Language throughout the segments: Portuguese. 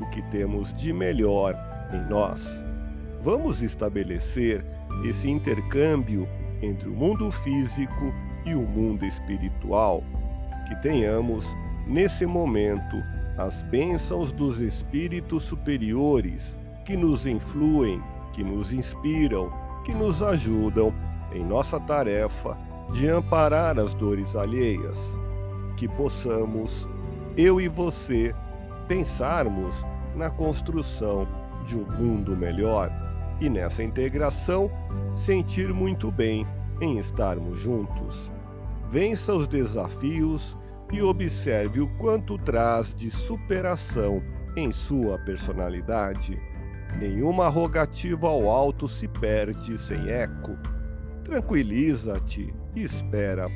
o que temos de melhor em nós. Vamos estabelecer esse intercâmbio entre o mundo físico e o mundo espiritual, que tenhamos, nesse momento, as bênçãos dos espíritos superiores que nos influem, que nos inspiram, que nos ajudam em nossa tarefa de amparar as dores alheias. Que possamos, eu e você, pensarmos na construção de um mundo melhor e nessa integração sentir muito bem em estarmos juntos. Vença os desafios e observe o quanto traz de superação em sua personalidade. Nenhuma rogativa ao alto se perde sem eco. Tranquiliza-te e espera.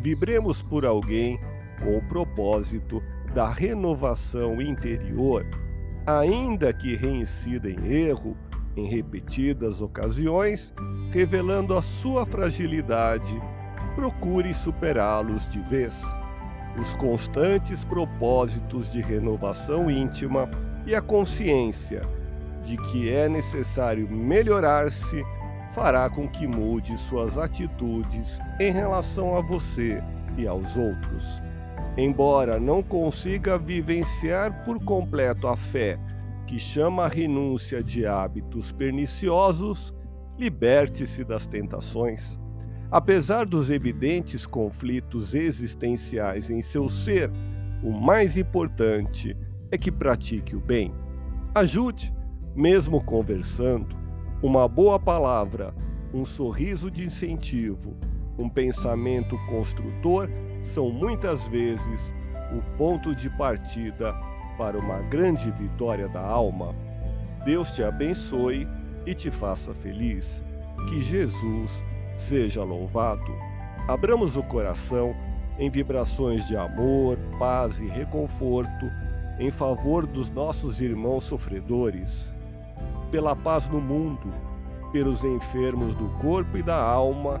Vibremos por alguém com o propósito da renovação interior, ainda que reincida em erro em repetidas ocasiões, revelando a sua fragilidade, procure superá-los de vez. Os constantes propósitos de renovação íntima e a consciência de que é necessário melhorar-se fará com que mude suas atitudes em relação a você e aos outros. Embora não consiga vivenciar por completo a fé que chama a renúncia de hábitos perniciosos, liberte-se das tentações. Apesar dos evidentes conflitos existenciais em seu ser, o mais importante é que pratique o bem. Ajude, mesmo conversando, uma boa palavra, um sorriso de incentivo, um pensamento construtor são muitas vezes o ponto de partida para uma grande vitória da alma. Deus te abençoe e te faça feliz. Que Jesus seja louvado. Abramos o coração em vibrações de amor, paz e reconforto em favor dos nossos irmãos sofredores, pela paz no mundo, pelos enfermos do corpo e da alma